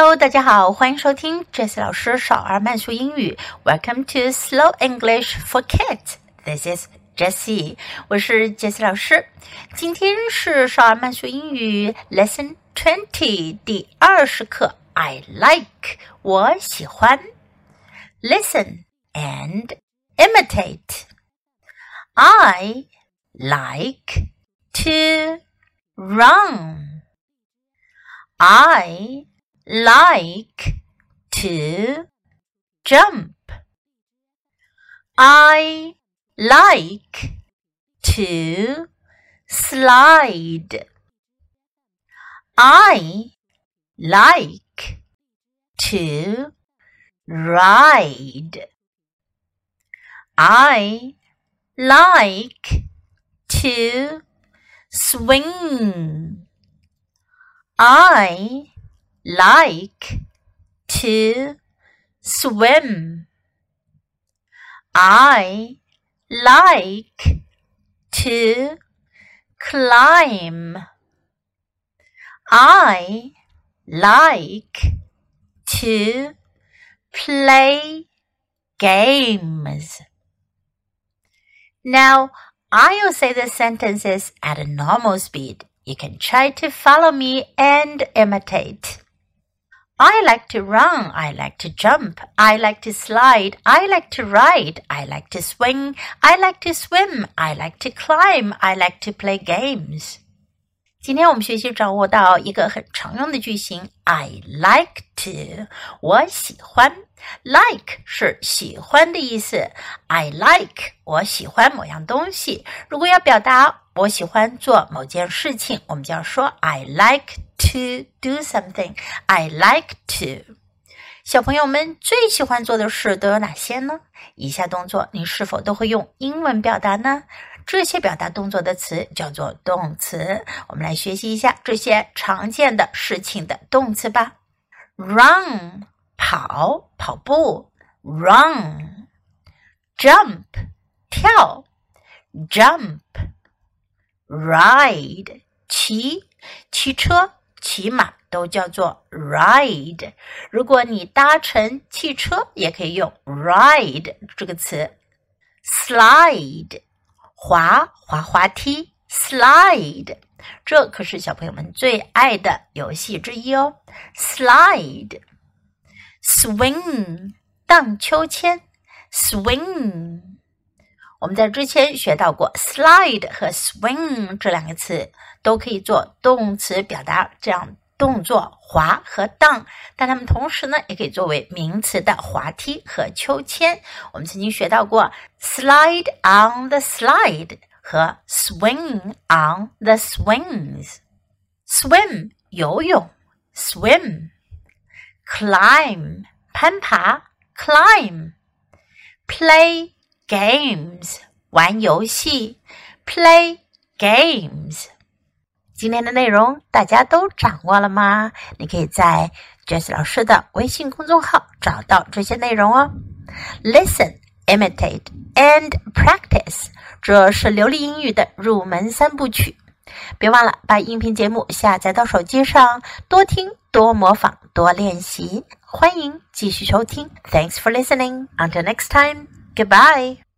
Hello，大家好，欢迎收听 Jessie 老师少儿慢速英语。Welcome to Slow English for Kids. This is Jessie，我是 Jessie 老师。今天是少儿慢速英语 Lesson Twenty 第二十课。I like and imitate. I like to run. I like to jump. I like to slide. I like to ride. I like to swing. I like to swim. I like to climb. I like to play games. Now, I'll say the sentences at a normal speed. You can try to follow me and imitate. I like to run. I like to jump. I like to slide. I like to ride. I like to swing. I like to swim. I like to climb. I like to play games. 今天我们学习掌握到一个很常用的句型，I like to，我喜欢。Like 是喜欢的意思，I like 我喜欢某样东西。如果要表达我喜欢做某件事情，我们就要说 I like to do something。I like to。小朋友们最喜欢做的事都有哪些呢？以下动作你是否都会用英文表达呢？这些表达动作的词叫做动词。我们来学习一下这些常见的事情的动词吧。Run 跑跑步，run；jump 跳，jump；ride 骑骑车骑马都叫做 ride。如果你搭乘汽车，也可以用 ride 这个词。Slide。滑滑滑梯，slide，这可是小朋友们最爱的游戏之一哦。slide，swing，荡秋千，swing。我们在之前学到过，slide 和 swing 这两个词都可以做动词表达这样动作滑和荡，但它们同时呢也可以作为名词的滑梯和秋千。我们曾经学到过 slide on the slide 和 swing on the swings。swim 游泳，swim。climb 攀爬，climb，play。games 玩游戏，play games。今天的内容大家都掌握了吗？你可以在 Jess 老师的微信公众号找到这些内容哦。listen, imitate and practice。这是流利英语的入门三部曲。别忘了把音频节目下载到手机上，多听、多模仿、多练习。欢迎继续收听，thanks for listening，until next time。Goodbye.